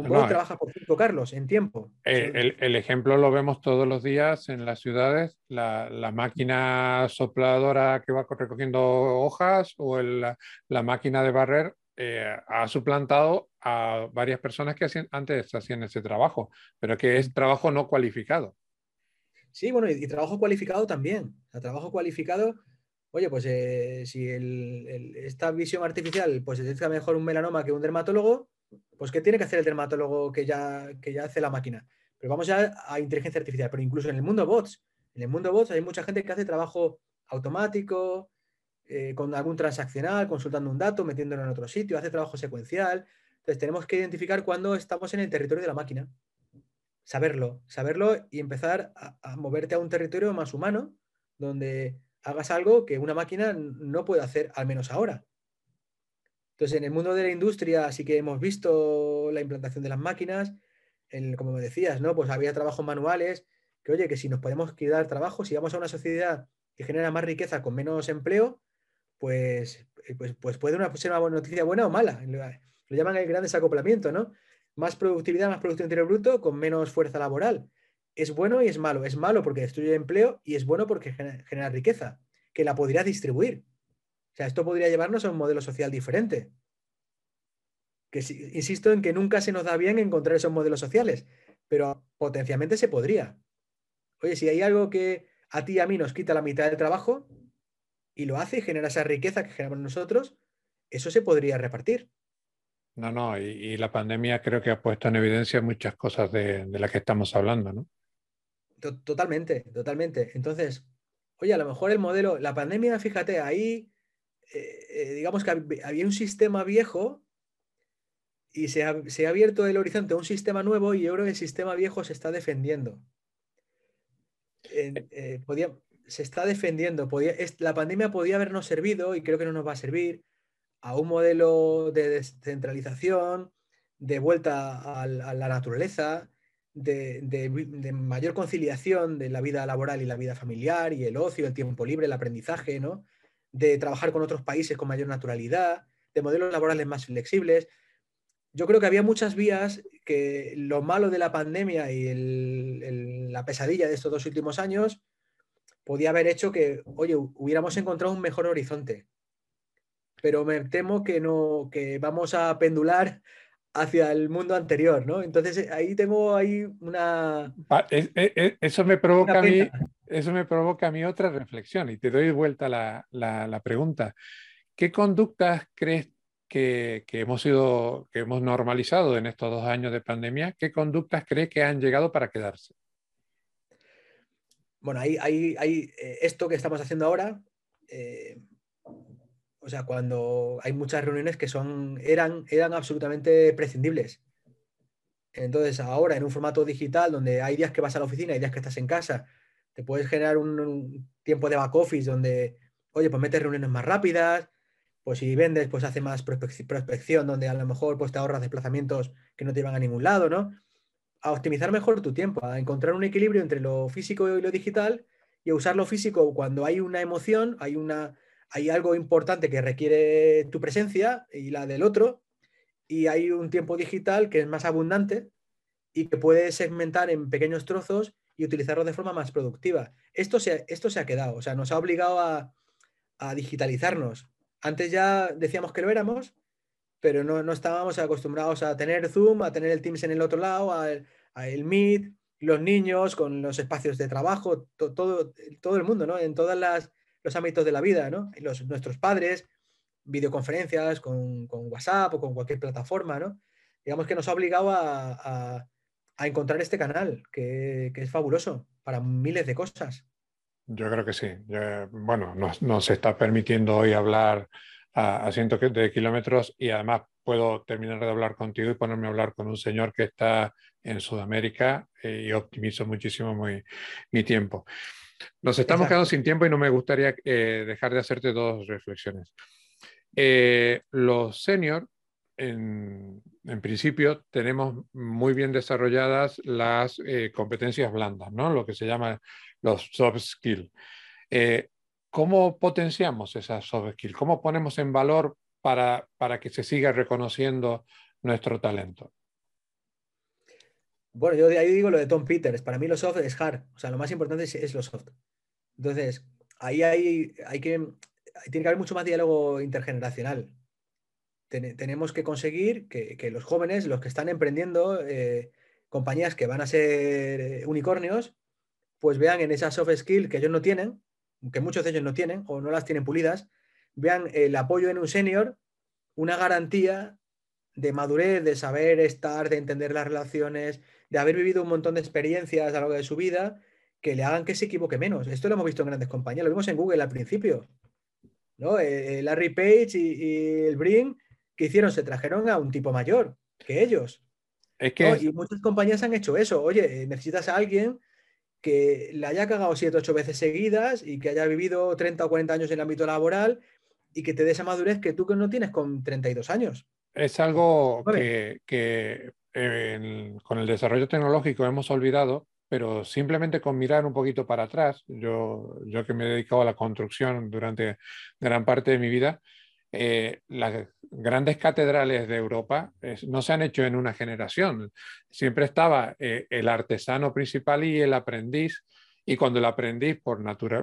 Un bot trabaja por cinco Carlos en tiempo. el, ejemplo lo vemos todos los días en las ciudades. La, máquina sopladora que va recogiendo hojas o la máquina de barrer eh, ha suplantado a varias personas que antes hacían ese trabajo, pero que es trabajo no cualificado. Sí, bueno, y, trabajo cualificado también. O trabajo cualificado, oye, pues eh, si esta visión artificial pues detecta mejor un melanoma que un dermatólogo, pues ¿qué tiene que hacer el dermatólogo que ya, que ya hace la máquina? Pero vamos ya a inteligencia artificial, pero incluso en el mundo bots, en el mundo bots hay mucha gente que hace trabajo automático, eh, con algún transaccional, consultando un dato, metiéndolo en otro sitio, hace trabajo secuencial. Entonces tenemos que identificar cuándo estamos en el territorio de la máquina. Saberlo, saberlo y empezar a, moverte a un territorio más humano, donde hagas algo que una máquina no puede hacer, al menos ahora. Entonces, en el mundo de la industria sí que hemos visto la implantación de las máquinas, como me decías, ¿no? Pues había trabajos manuales, que oye, que si nos podemos quitar trabajo, si vamos a una sociedad que genera más riqueza con menos empleo, pues, eh, pues, pues puede ser una noticia buena o mala. Lo llaman el gran desacoplamiento, ¿no? Más productividad, más Producto Interior Bruto con menos fuerza laboral. Es bueno y es malo. Es malo porque destruye empleo y es bueno porque genera, riqueza, que la podría distribuir. O sea, esto podría llevarnos a un modelo social diferente. Que insisto en que nunca se nos da bien encontrar esos modelos sociales, pero potencialmente se podría. Oye, si hay algo que a ti y a mí nos quita la mitad del trabajo, y lo hace y genera esa riqueza que generamos nosotros, eso se podría repartir. No, no, y, la pandemia creo que ha puesto en evidencia muchas cosas de, las que estamos hablando, ¿no? Totalmente, totalmente. Entonces, oye, a lo mejor el modelo, la pandemia, fíjate, ahí, eh, eh, digamos que había un sistema viejo y se ha, abierto el horizonte a un sistema nuevo y yo creo que el sistema viejo se está defendiendo. Eh, se está defendiendo. La pandemia podía habernos servido, y creo que no nos va a servir, a un modelo de descentralización, de vuelta a, la naturaleza, de, mayor conciliación de la vida laboral y la vida familiar, y el ocio, el tiempo libre, el aprendizaje, ¿no? De trabajar con otros países con mayor naturalidad, de modelos laborales más flexibles. Yo creo que había muchas vías que lo malo de la pandemia y la pesadilla de estos dos últimos años podía haber hecho que, oye, hubiéramos encontrado un mejor horizonte. Pero me temo que no, que vamos a pendular hacia el mundo anterior, ¿no? Entonces eh, ahí tengo ahí una. eso me provoca a mí, eso me provoca a mí otra reflexión y te doy vuelta la, la, pregunta. ¿Qué conductas crees que, que, hemos sido, que hemos normalizado en estos dos años de pandemia? ¿Qué conductas crees que han llegado para quedarse? bueno, hay, hay, hay esto que estamos haciendo ahora, eh, o sea, cuando hay muchas reuniones que son, eran, eran absolutamente prescindibles. Entonces, ahora en un formato digital donde hay días que vas a la oficina y días que estás en casa, te puedes generar un, tiempo de back office donde, oye, pues metes reuniones más rápidas, pues si vendes, pues hace más prospección, donde a lo mejor pues te ahorras desplazamientos que no te llevan a ningún lado, ¿no? a optimizar mejor tu tiempo, a encontrar un equilibrio entre lo físico y lo digital y a usar lo físico cuando hay una emoción, hay, una, hay algo importante que requiere tu presencia y la del otro, y hay un tiempo digital que es más abundante y que puedes segmentar en pequeños trozos y utilizarlo de forma más productiva. Esto se, esto se ha quedado, o sea, nos ha obligado a, digitalizarnos. Antes ya decíamos que lo éramos, pero no, estábamos acostumbrados a tener Zoom, a tener el Teams en el otro lado, a, el Meet, los niños con los espacios de trabajo, todo, todo el mundo, ¿no? En todos los ámbitos de la vida, ¿no? Los, nuestros padres, videoconferencias con, WhatsApp o con cualquier plataforma, ¿no? Digamos que nos ha obligado a, encontrar este canal, que, es fabuloso para miles de cosas. Yo creo que sí. bueno, nos, nos está permitiendo hoy hablar a, cientos de kilómetros y además puedo terminar de hablar contigo y ponerme a hablar con un señor que está en Sudamérica eh, y optimizo muchísimo mi, tiempo. Nos estamos quedando sin tiempo y no me gustaría eh, dejar de hacerte dos reflexiones. Eh, los senior, en, en, principio, tenemos muy bien desarrolladas las competencias blandas, ¿no? lo que se llama los soft skills. ¿cómo potenciamos esas soft skills? ¿Cómo ponemos en valor para, para que se siga reconociendo nuestro talento? Bueno, yo de ahí digo lo de Tom Peters. Para mí lo soft es hard. O sea, lo más importante es, lo soft. Entonces, ahí hay, que, tiene que haber mucho más diálogo intergeneracional. tenemos que conseguir que, los jóvenes, los que están emprendiendo, eh, compañías que van a ser eh, unicornios, pues vean en esa soft skill que ellos no tienen, que muchos de ellos no tienen o no las tienen pulidas, vean el apoyo en un senior, una garantía de madurez, de saber estar, de entender las relaciones, de haber vivido un montón de experiencias a lo largo de su vida, que le hagan que se equivoque menos. Esto lo hemos visto en grandes compañías, lo vimos en Google al principio. ¿no? Eh, eh, Larry Page y, el Brin, que hicieron? Se trajeron a un tipo mayor que ellos. Es que... Y muchas compañías han hecho eso. Oye, necesitas a alguien que le haya cagado siete o ocho veces seguidas y que haya vivido 30 o 40 años en el ámbito laboral y que te dé esa madurez que tú que no tienes con 32 años. Es algo que, con el desarrollo tecnológico hemos olvidado, pero simplemente con mirar un poquito para atrás, yo, yo que me he dedicado a la construcción durante gran parte de mi vida, eh, las grandes catedrales de Europa no se han hecho en una generación. Siempre estaba eh, el artesano principal y el aprendiz, y cuando el aprendiz, por,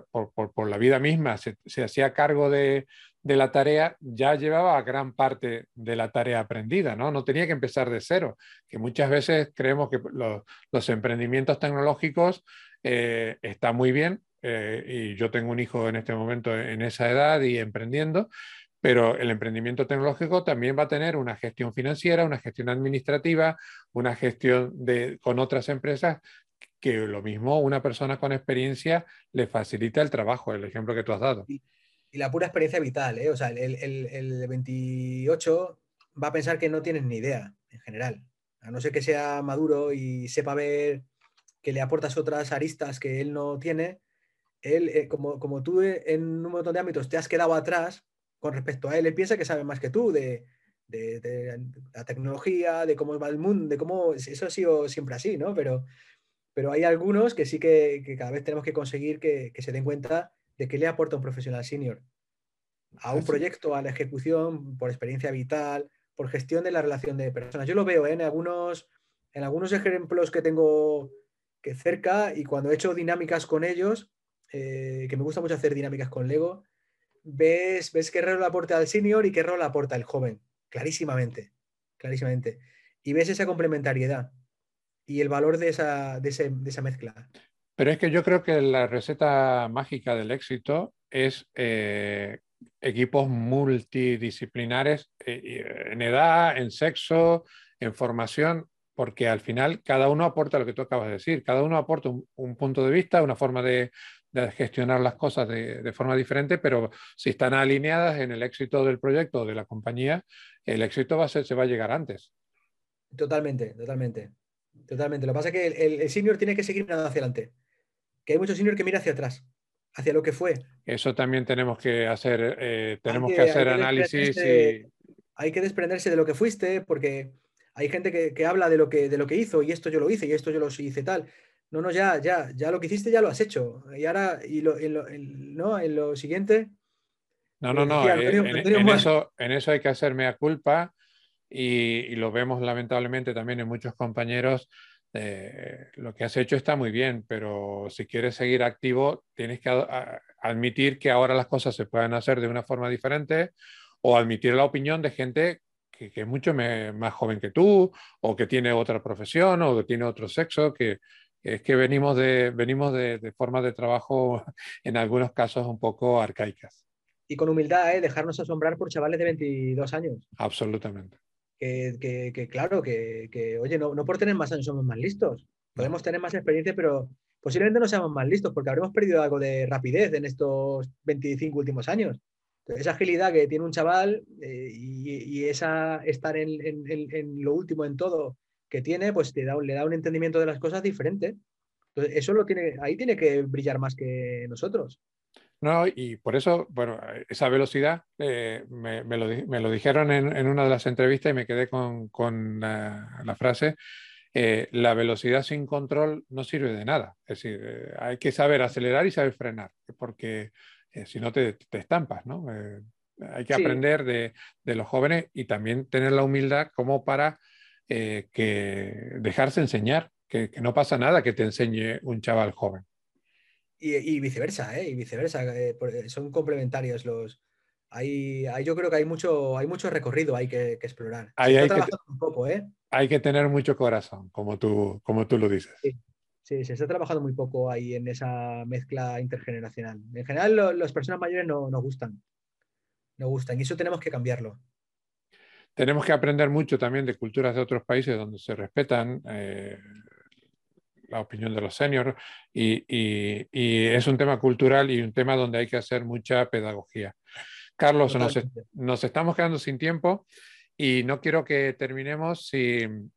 por, la vida misma, se, hacía cargo de, la tarea, ya llevaba gran parte de la tarea aprendida, ¿no? No tenía que empezar de cero, que muchas veces creemos que los, emprendimientos tecnológicos eh, están muy bien, y yo tengo un hijo en este momento en esa edad y emprendiendo, pero el emprendimiento tecnológico también va a tener una gestión financiera, una gestión administrativa, una gestión de, con otras empresas que lo mismo una persona con experiencia le facilita el trabajo, el ejemplo que tú has dado. Y, la pura experiencia vital, ¿eh? o sea, el, el, 28 va a pensar que no tienes ni idea en general, a no ser que sea maduro y sepa ver que le aportas otras aristas que él no tiene, él, eh, como, como tú en un montón de ámbitos te has quedado atrás, con respecto a él. Él piensa que sabe más que tú de, la tecnología, de cómo va el mundo, de cómo eso ha sido siempre así, ¿no? Pero, pero hay algunos que sí que, cada vez tenemos que conseguir que, se den cuenta de qué le aporta un profesional senior a un proyecto, a la ejecución, por experiencia vital, por gestión de la relación de personas. Yo lo veo ¿eh? en, algunos, en algunos ejemplos que tengo que cerca y cuando he hecho dinámicas con ellos, eh, que me gusta mucho hacer dinámicas con Lego, ves, ves qué rol aporta al senior y qué rol aporta el joven, clarísimamente, clarísimamente. Y ves esa complementariedad y el valor de esa, de, esa mezcla. Pero es que yo creo que la receta mágica del éxito es eh, equipos multidisciplinares eh, en edad, en sexo, en formación, porque al final cada uno aporta lo que tú acabas de decir, cada uno aporta un punto de vista, una forma de, de gestionar las cosas de, forma diferente, pero si están alineadas en el éxito del proyecto o de la compañía, el éxito va a ser, se va a llegar antes. Totalmente, totalmente. Totalmente. Lo que pasa es que el, senior tiene que seguir mirando hacia adelante. Que hay muchos senior que mira hacia atrás, hacia lo que fue. Eso también tenemos que hacer, eh, tenemos que, hacer análisis y... Hay que desprenderse de lo que fuiste, porque hay gente que, que, habla de lo que, de lo que hizo, y esto yo lo hice, y esto yo lo hice tal. No, no, ya, ya, ya lo que hiciste ya lo has hecho. Y ahora, y lo, en, lo, ¿no? en lo siguiente. No, no, no. Eh, en, eso, en eso hay que hacerme a culpa y, lo vemos lamentablemente también en muchos compañeros. Eh, lo que has hecho está muy bien, pero si quieres seguir activo, tienes que admitir que ahora las cosas se pueden hacer de una forma diferente o admitir la opinión de gente que, que es mucho más joven que tú o que tiene otra profesión o que tiene otro sexo, que, es que venimos de, venimos de, formas de trabajo *laughs* en algunos casos un poco arcaicas. Y con humildad, ¿eh? dejarnos asombrar por chavales de 22 años. Absolutamente. Que, claro, que, oye, no, no, por tener más años somos más listos. Podemos tener más experiencia, pero posiblemente no seamos más listos porque habremos perdido algo de rapidez en estos 25 últimos años. esa agilidad que tiene un chaval eh, y, esa estar en, en, lo último en todo que tiene, pues te da, le da un entendimiento de las cosas diferente. Entonces, eso lo tiene, ahí tiene que brillar más que nosotros. No, y por eso, bueno, esa velocidad eh, me, lo, dijeron en, una de las entrevistas y me quedé con, la, frase, eh, la velocidad sin control no sirve de nada. Es decir, eh, hay que saber acelerar y saber frenar, porque si no te, estampas, ¿no? hay que aprender de, los jóvenes y también tener la humildad como para que dejarse enseñar, que, no pasa nada que te enseñe un chaval joven. Y, viceversa, ¿eh? Y viceversa. son complementarios los, hay, yo creo que hay mucho, hay mucho recorrido hay que, explorar. hay, que, un poco, ¿eh? hay que tener mucho corazón, como tú, como tú lo dices. Sí. se está trabajando muy poco ahí en esa mezcla intergeneracional. En general, las personas mayores no, no gustan. No gustan. Y eso tenemos que cambiarlo. Tenemos que aprender mucho también de culturas de otros países donde se respetan eh, la opinión de los seniors y, y, es un tema cultural y un tema donde hay que hacer mucha pedagogía. Carlos, nos, estamos quedando sin tiempo y no quiero que terminemos sin,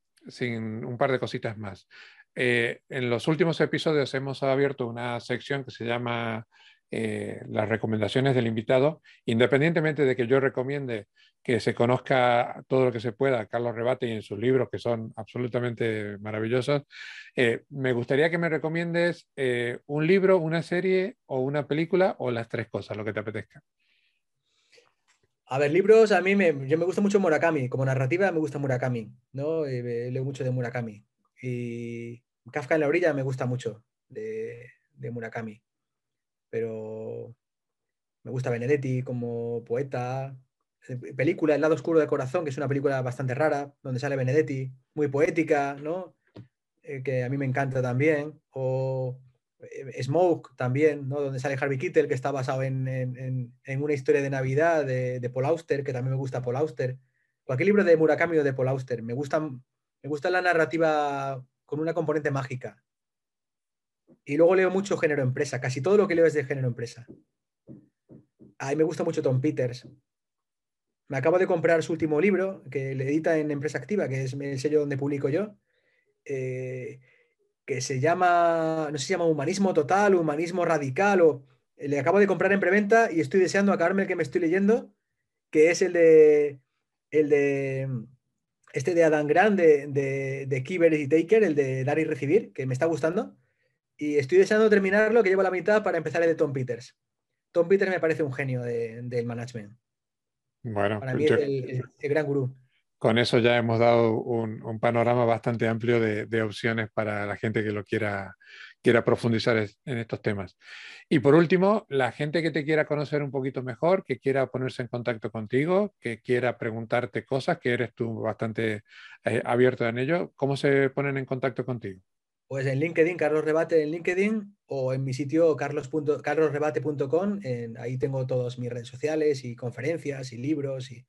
un par de cositas más. Eh, en los últimos episodios hemos abierto una sección que se llama eh, las recomendaciones del invitado, independientemente de que yo recomiende que se conozca todo lo que se pueda, Carlos Rebate y en sus libros, que son absolutamente maravillosos, eh, me gustaría que me recomiendes un libro, una serie o una película o las tres cosas, lo que te apetezca. A ver, libros, a mí me, yo me gusta mucho Murakami. Como narrativa me gusta Murakami, ¿no? Eh, leo mucho de Murakami. Y Kafka en la orilla me gusta mucho de, Murakami. Pero me gusta Benedetti como poeta. Eh, película El lado oscuro del corazón, que es una película bastante rara, donde sale Benedetti, muy poética, ¿no? Eh, que a mí me encanta también. O eh, Smoke también, ¿no? donde sale Harvey Keitel, que está basado en, una historia de Navidad de, Paul Auster, que también me gusta Paul Auster. Cualquier libro de Murakami o de Paul Auster. Me me gusta la narrativa con una componente mágica. Y luego leo mucho género empresa. Casi todo lo que leo es de género empresa. A mí me gusta mucho Tom Peters. Me acabo de comprar su último libro, que le edita en Empresa Activa, que es el sello donde publico yo. Eh, que se llama, no sé se llama Humanismo Total, Humanismo Radical, o le acabo de comprar en preventa y estoy deseando acabarme el que me estoy leyendo, que es el de, el de, este de Adam Grant, de, de, de y Taker, el de dar y recibir, que me está gustando. Y estoy deseando terminarlo, que llevo la mitad para empezar el de Tom Peters. Tom Peters me parece un genio del management. Bueno, para mí es el, gran gurú con eso ya hemos dado un, panorama bastante amplio de, opciones para la gente que lo quiera, quiera profundizar en estos temas. Y por último, la gente que te quiera conocer un poquito mejor, que quiera ponerse en contacto contigo, que quiera preguntarte cosas, que eres tú bastante eh, abierto en ello, ¿cómo se ponen en contacto contigo? Pues en LinkedIn, Carlos Rebate en LinkedIn o en mi sitio carlosrebate.com. Ahí tengo todas mis redes sociales y conferencias y libros y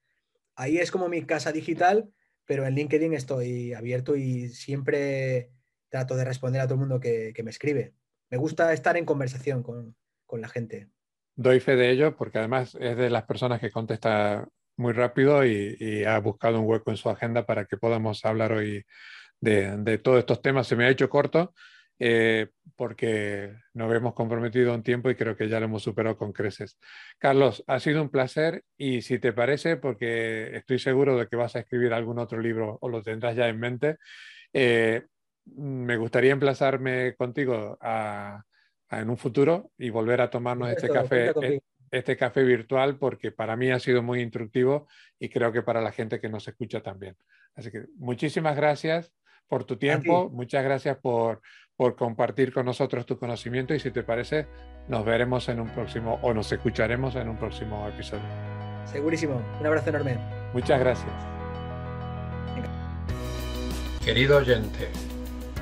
ahí es como mi casa digital, pero en LinkedIn estoy abierto y siempre trato de responder a todo el mundo que, me escribe. Me gusta estar en conversación con, la gente. Doy fe de ello porque además es de las personas que contesta muy rápido y, ha buscado un hueco en su agenda para que podamos hablar hoy de, de todos estos temas. Se me ha hecho corto, eh, porque nos hemos comprometido un tiempo y creo que ya lo hemos superado con creces. Carlos, ha sido un placer y si te parece, porque estoy seguro de que vas a escribir algún otro libro o lo tendrás ya en mente, eh, me gustaría emplazarme contigo en un futuro y volver a tomarnos este café. E, este café virtual porque para mí ha sido muy instructivo y creo que para la gente que nos escucha también. Así que muchísimas gracias por tu tiempo, muchas gracias por, por compartir con nosotros tu conocimiento y si te parece, nos veremos en un próximo o nos escucharemos en un próximo episodio. Segurísimo. Un abrazo enorme. Muchas gracias. Querido oyente,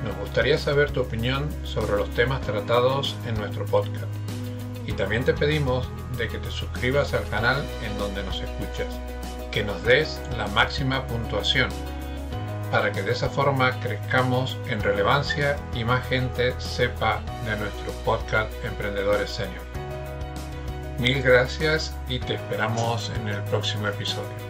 nos gustaría saber tu opinión sobre los temas tratados en nuestro podcast. Y también te pedimos de que te suscribas al canal en donde nos escuchas, que nos des la máxima puntuación para que de esa forma crezcamos en relevancia y más gente sepa de nuestro podcast Emprendedores Senior. Mil gracias y te esperamos en el próximo episodio.